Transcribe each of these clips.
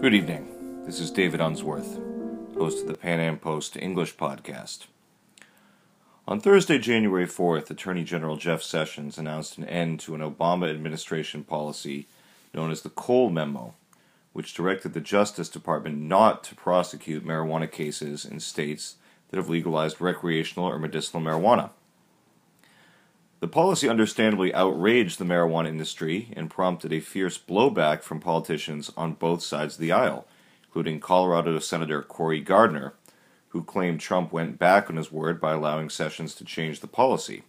Good evening. This is David Unsworth, host of the Pan Am Post English podcast. On Thursday, January 4th, Attorney General Jeff Sessions announced an end to an Obama administration policy known as the Cole Memo, which directed the Justice Department not to prosecute marijuana cases in states that have legalized recreational or medicinal marijuana. The policy understandably outraged the marijuana industry and prompted a fierce blowback from politicians on both sides of the aisle, including Colorado Senator Cory Gardner, who claimed Trump went back on his word by allowing Sessions to change the policy.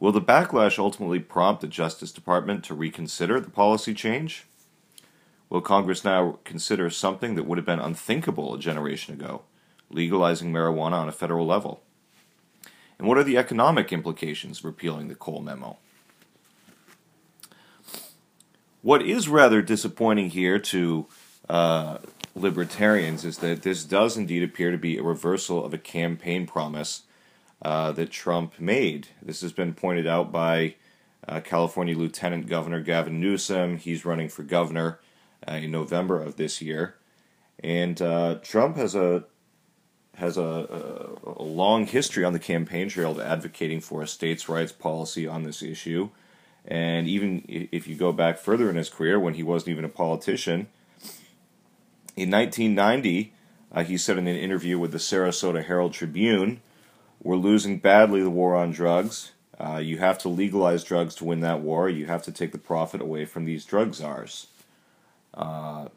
Will the backlash ultimately prompt the Justice Department to reconsider the policy change? Will Congress now consider something that would have been unthinkable a generation ago, legalizing marijuana on a federal level? And what are the economic implications of repealing the Cole Memo? What is rather disappointing here to uh, libertarians is that this does indeed appear to be a reversal of a campaign promise uh, that Trump made. This has been pointed out by uh, California Lieutenant Governor Gavin Newsom. He's running for governor uh, in November of this year. And uh, Trump has a has a, a, a, long history on the campaign trail of advocating for a states' rights policy on this issue. And even if you go back further in his career, when he wasn't even a politician, in 1990, uh, he said in an interview with the Sarasota Herald Tribune, We're losing badly the war on drugs. Uh, you have to legalize drugs to win that war. You have to take the profit away from these drug czars. Uh,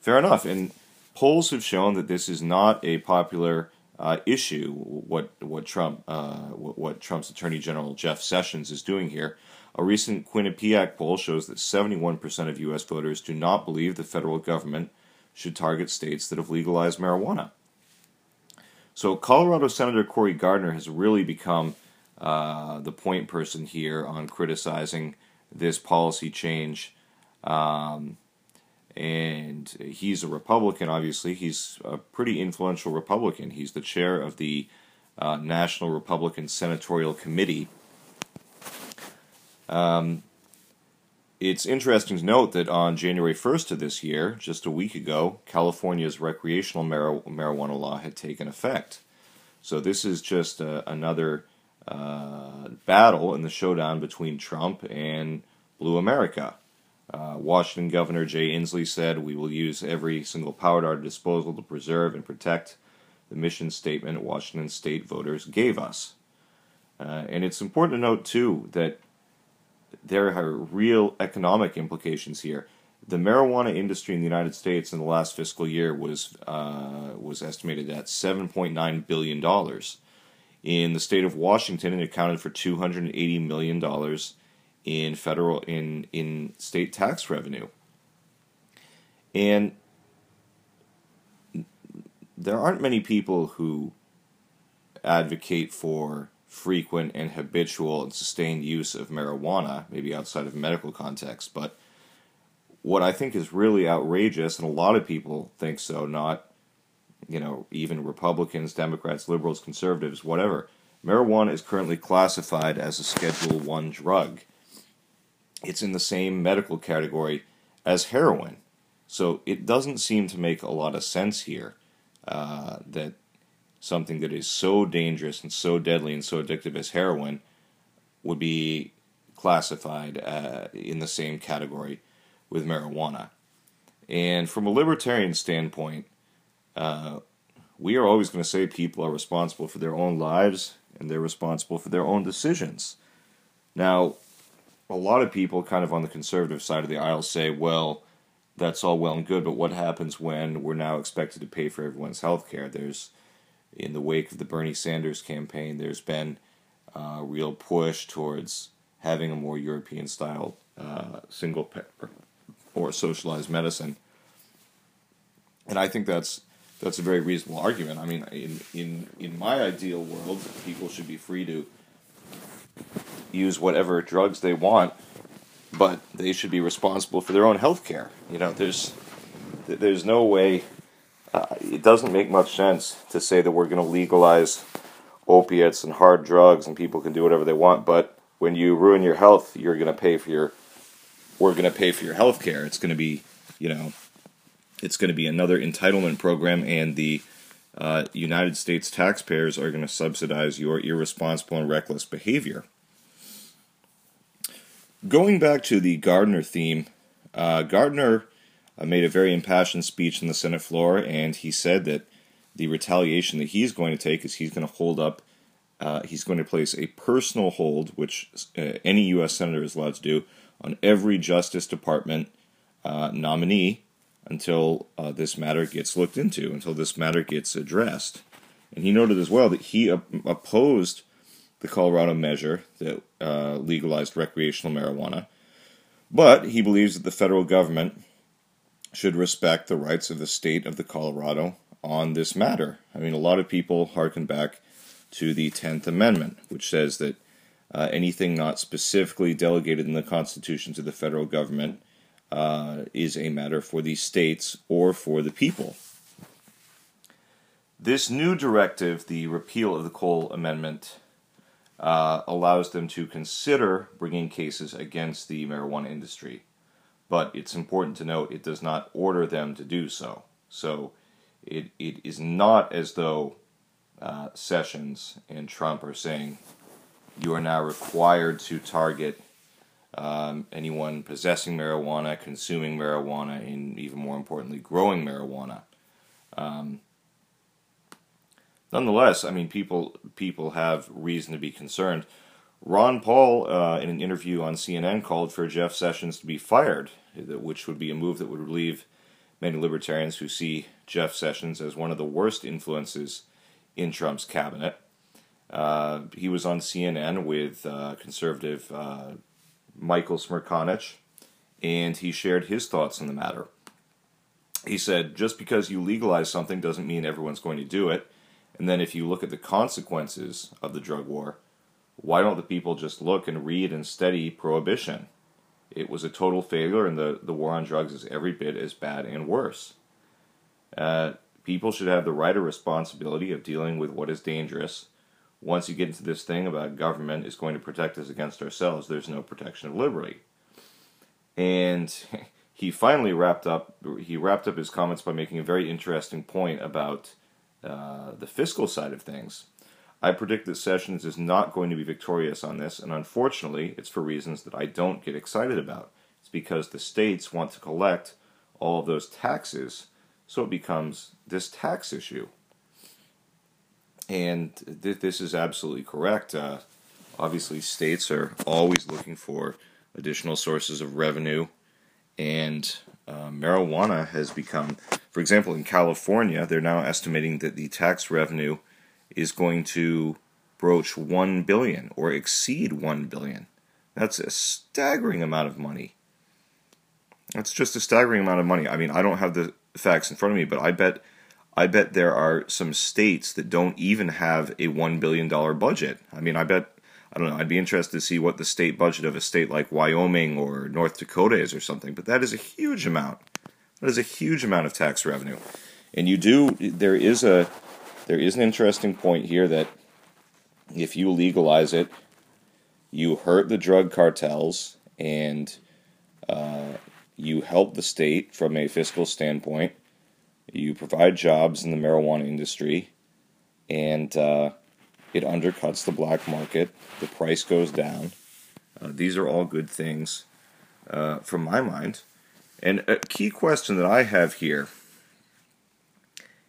fair enough. And polls have shown that this is not a popular uh, issue. What what Trump uh, what, what, Trump's Attorney General Jeff Sessions is doing here. A recent Quinnipiac poll shows that 71% of U.S. voters do not believe the federal government should target states that have legalized marijuana. So Colorado Senator Cory Gardner has really become uh, the point person here on criticizing this policy change. Um, and he's a Republican, obviously. He's a pretty influential Republican. He's the chair of the uh, National Republican Senatorial Committee. Um, it's interesting to note that on January 1st of this year, just a week ago, California's recreational mar- marijuana law had taken effect. So this is just uh, another uh, battle in the showdown between Trump and Blue America. Uh, Washington Governor Jay Inslee said, We will use every single power at our disposal to preserve and protect the mission statement Washington state voters gave us. Uh, and it's important to note, too, that there are real economic implications here. The marijuana industry in the United States in the last fiscal year was uh, was estimated at seven point nine billion dollars. In the state of Washington, it accounted for two hundred and eighty million dollars in federal in in state tax revenue. And there aren't many people who advocate for frequent and habitual and sustained use of marijuana, maybe outside of medical context, but what I think is really outrageous, and a lot of people think so, not you know, even Republicans, Democrats, liberals, conservatives, whatever. Marijuana is currently classified as a Schedule 1 drug it's in the same medical category as heroin. So it doesn't seem to make a lot of sense here uh, that something that is so dangerous and so deadly and so addictive as heroin would be classified uh, in the same category with marijuana. And from a libertarian standpoint, uh, we are always going to say people are responsible for their own lives and they're responsible for their own decisions. Now, a lot of people, kind of on the conservative side of the aisle, say, well, that's all well and good, but what happens when we're now expected to pay for everyone's health care? There's, in the wake of the Bernie Sanders campaign, there's been a real push towards having a more European style uh, single or socialized medicine. And I think that's that's a very reasonable argument. I mean, in in in my ideal world, people should be free to use whatever drugs they want, but they should be responsible for their own health care. You know, there's there's no way. Uh, it doesn't make much sense to say that we're going to legalize opiates and hard drugs and people can do whatever they want, but when you ruin your health, you're going to pay for your. We're going to pay for your health care. It's going to be, you know, it's going to be another entitlement program, and the uh, United States taxpayers are going to subsidize your irresponsible and reckless behavior. Going back to the Gardner theme, uh, Gardner uh, made a very impassioned speech in the Senate floor, and he said that the retaliation that he's going to take is he's going to hold up, uh, he's going to place a personal hold, which uh, any U.S. senator is allowed to do, on every Justice Department uh, nominee until uh, this matter gets looked into, until this matter gets addressed. And he noted as well that he op- opposed the Colorado measure that uh, legalized recreational marijuana, but he believes that the federal government should respect the rights of the state of the Colorado on this matter. I mean, a lot of people harken back to the 10th Amendment, which says that uh, anything not specifically delegated in the Constitution to the federal government uh, is a matter for the states or for the people. This new directive, the repeal of the Cole Amendment, uh, allows them to consider bringing cases against the marijuana industry. But it's important to note it does not order them to do so. So it, it is not as though uh, Sessions and Trump are saying you are now required to target um, anyone possessing marijuana, consuming marijuana, and even more importantly, growing marijuana. Um, nonetheless, I mean, people people have reason to be concerned. Ron Paul, uh, in an interview on CNN, called for Jeff Sessions to be fired, which would be a move that would relieve many libertarians who see Jeff Sessions as one of the worst influences in Trump's cabinet. Uh, he was on CNN with uh, conservative uh, Michael Smerconish, and he shared his thoughts on the matter. He said, just because you legalize something doesn't mean everyone's going to do it. And then if you look at the consequences of the drug war, why don't the people just look and read and study prohibition? It was a total failure, and the, the war on drugs is every bit as bad and worse. Uh, people should have the right or responsibility of dealing with what is dangerous once you get into this thing about government is going to protect us against ourselves, there's no protection of liberty. And he finally wrapped up he wrapped up his comments by making a very interesting point about uh, the fiscal side of things. I predict that Sessions is not going to be victorious on this, and unfortunately, it's for reasons that I don't get excited about. It's because the states want to collect all of those taxes, so it becomes this tax issue and th- this is absolutely correct. Uh, obviously, states are always looking for additional sources of revenue, and uh, marijuana has become, for example, in California, they're now estimating that the tax revenue is going to broach 1 billion or exceed 1 billion. That's a staggering amount of money. That's just a staggering amount of money. I mean, I don't have the facts in front of me, but I bet I bet there are some states that don't even have a $1 billion budget. I mean, I bet, I don't know, I'd be interested to see what the state budget of a state like Wyoming or North Dakota is or something, but that is a huge amount. That is a huge amount of tax revenue. And you do, there is a, there is an interesting point here that if you legalize it, you hurt the drug cartels and uh, you help the state from a fiscal standpoint you provide jobs in the marijuana industry, and uh, it undercuts the black market. The price goes down. Uh, these are all good things uh, from my mind. And a key question that I have here,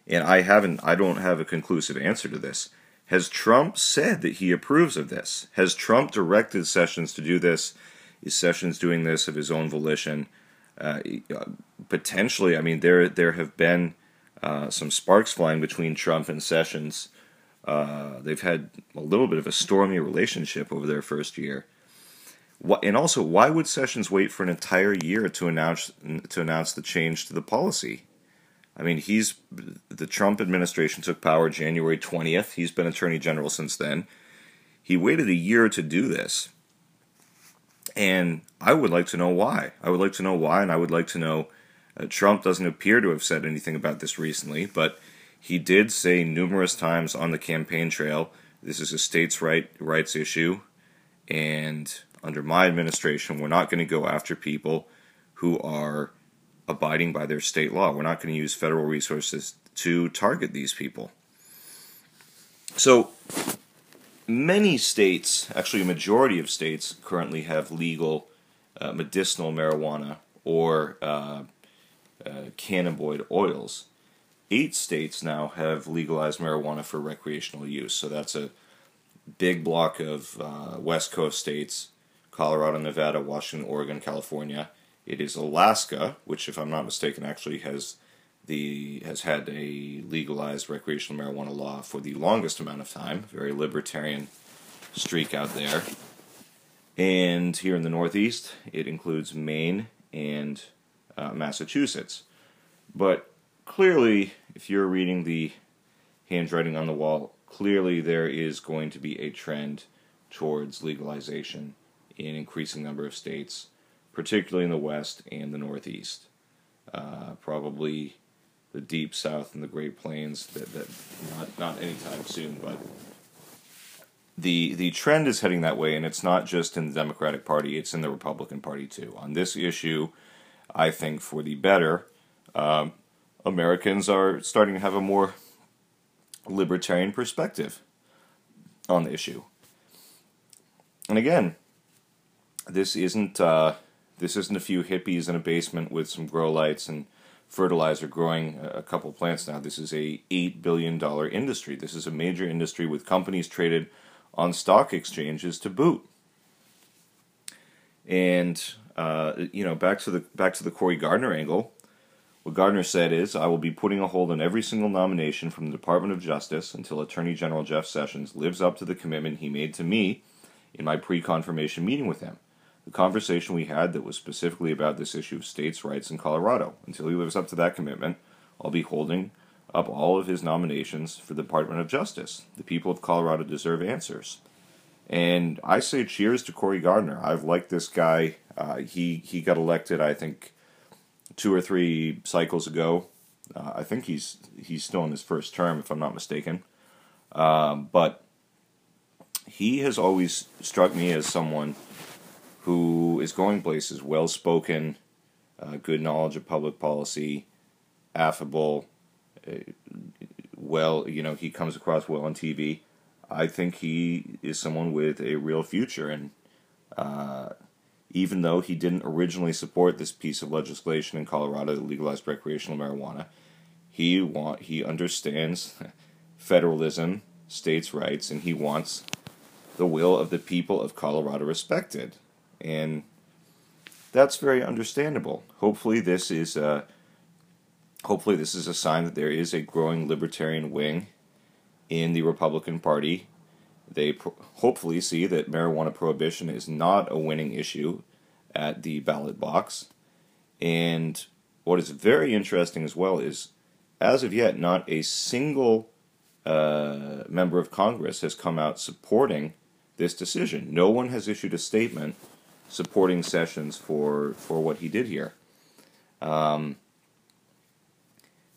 and I haven't, I don't have a conclusive answer to this. Has Trump said that he approves of this? Has Trump directed Sessions to do this? Is Sessions doing this of his own volition? Uh, potentially, I mean, there there have been uh, some sparks flying between Trump and Sessions. Uh, they've had a little bit of a stormy relationship over their first year. And also, why would Sessions wait for an entire year to announce to announce the change to the policy? I mean, he's the Trump administration took power January twentieth. He's been Attorney General since then. He waited a year to do this. And I would like to know why. I would like to know why, and I would like to know. Uh, Trump doesn't appear to have said anything about this recently, but he did say numerous times on the campaign trail this is a states' right, rights issue, and under my administration, we're not going to go after people who are abiding by their state law. We're not going to use federal resources to target these people. So, many states, actually, a majority of states, currently have legal uh, medicinal marijuana or uh, uh, cannabinoid oils. Eight states now have legalized marijuana for recreational use. So that's a big block of uh, West Coast states Colorado, Nevada, Washington, Oregon, California. It is Alaska, which, if I'm not mistaken, actually has the has had a legalized recreational marijuana law for the longest amount of time. Very libertarian streak out there. And here in the Northeast, it includes Maine and uh, Massachusetts. But clearly, if you're reading the handwriting on the wall, clearly there is going to be a trend towards legalization in increasing number of states, particularly in the West and the Northeast. Uh, probably the deep South and the Great Plains. That, that not not anytime soon, but the the trend is heading that way, and it's not just in the Democratic Party; it's in the Republican Party too. On this issue, I think for the better, um, Americans are starting to have a more libertarian perspective on the issue. And again, this isn't uh, this isn't a few hippies in a basement with some grow lights and fertilizer growing a couple plants now. This is a eight billion dollar industry. This is a major industry with companies traded on stock exchanges to boot. And uh, you know, back to the back to the Cory Gardner angle. What Gardner said is, "I will be putting a hold on every single nomination from the Department of Justice until Attorney General Jeff Sessions lives up to the commitment he made to me in my pre-confirmation meeting with him. The conversation we had that was specifically about this issue of states' rights in Colorado. Until he lives up to that commitment, I'll be holding up all of his nominations for the Department of Justice. The people of Colorado deserve answers. And I say cheers to Cory Gardner. I've liked this guy. Uh, he he got elected, I think, two or three cycles ago. Uh, I think he's he's still in his first term, if I'm not mistaken. Um, but he has always struck me as someone who is going places, well spoken, uh, good knowledge of public policy, affable, uh, well, you know, he comes across well on TV. I think he is someone with a real future, and uh, even though he didn't originally support this piece of legislation in Colorado that legalized recreational marijuana, he want he understands federalism, states' rights, and he wants the will of the people of Colorado respected, and that's very understandable. Hopefully, this is a hopefully this is a sign that there is a growing libertarian wing in the Republican Party. They pro- hopefully see that marijuana prohibition is not a winning issue at the ballot box. And what is very interesting as well is, as of yet, not a single uh, member of Congress has come out supporting this decision. No one has issued a statement supporting Sessions for, for what he did here. Um,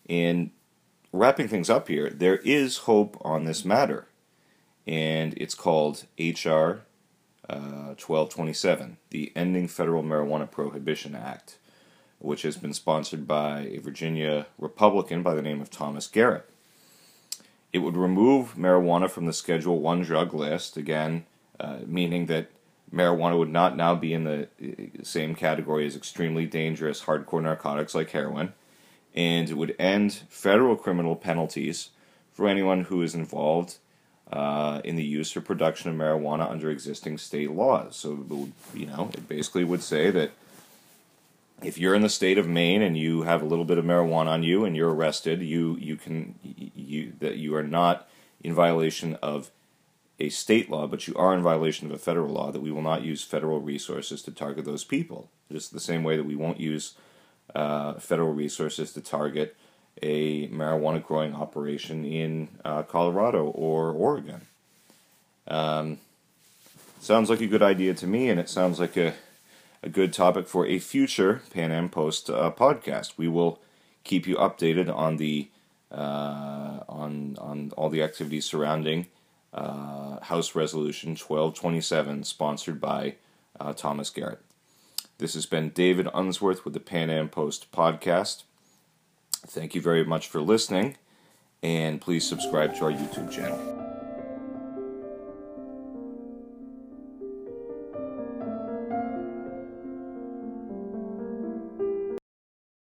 and wrapping things up here, there is hope on this matter, and it's called H.R. Uh, 1227, the Ending Federal Marijuana Prohibition Act, which has been sponsored by a Virginia Republican by the name of Thomas Garrett. It would remove marijuana from the Schedule 1 drug list, again, uh, meaning that marijuana would not now be in the uh, same category as extremely dangerous hardcore narcotics like heroin and it would end federal criminal penalties for anyone who is involved uh, in the use or production of marijuana under existing state laws. So, you know, it basically would say that if you're in the state of Maine and you have a little bit of marijuana on you and you're arrested, you you can you that you are not in violation of a state law, but you are in violation of a federal law. That we will not use federal resources to target those people. Just the same way that we won't use uh, federal resources to target a marijuana growing operation in uh, Colorado or Oregon. Um, sounds like a good idea to me, and it sounds like a, a good topic for a future Pan Am Post uh, podcast. We will keep you updated on the uh, on on all the activities surrounding uh, House Resolution 1227, sponsored by uh, Thomas Garrett. This has been David Unsworth with the Pan Am Post podcast. Thank you very much for listening, and please subscribe to our YouTube channel.